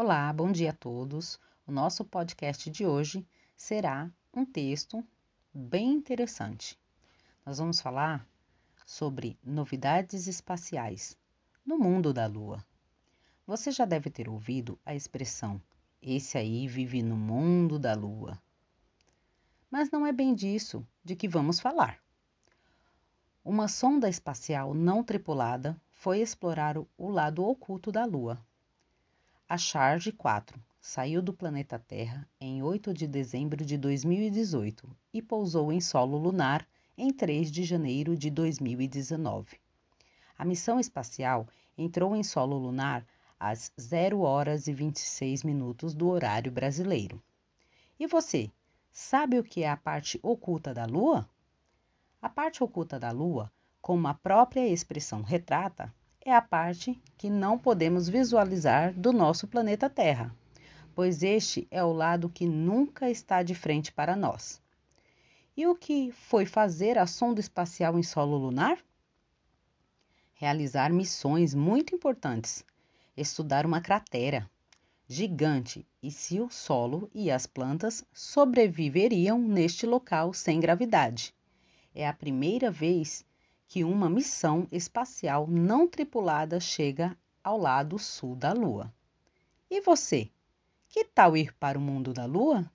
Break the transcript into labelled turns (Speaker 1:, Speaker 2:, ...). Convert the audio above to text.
Speaker 1: Olá, bom dia a todos. O nosso podcast de hoje será um texto bem interessante. Nós vamos falar sobre novidades espaciais no mundo da Lua. Você já deve ter ouvido a expressão: esse aí vive no mundo da Lua. Mas não é bem disso de que vamos falar. Uma sonda espacial não tripulada foi explorar o lado oculto da Lua a Charge 4 saiu do planeta Terra em 8 de dezembro de 2018 e pousou em solo lunar em 3 de janeiro de 2019. A missão espacial entrou em solo lunar às 0 horas e 26 minutos do horário brasileiro. E você, sabe o que é a parte oculta da Lua? A parte oculta da Lua, como a própria expressão retrata, é a parte que não podemos visualizar do nosso planeta Terra, pois este é o lado que nunca está de frente para nós. E o que foi fazer a sonda espacial em solo lunar? Realizar missões muito importantes, estudar uma cratera gigante e se o solo e as plantas sobreviveriam neste local sem gravidade. É a primeira vez que uma missão espacial não tripulada chega ao lado sul da Lua. E você? Que tal ir para o mundo da Lua?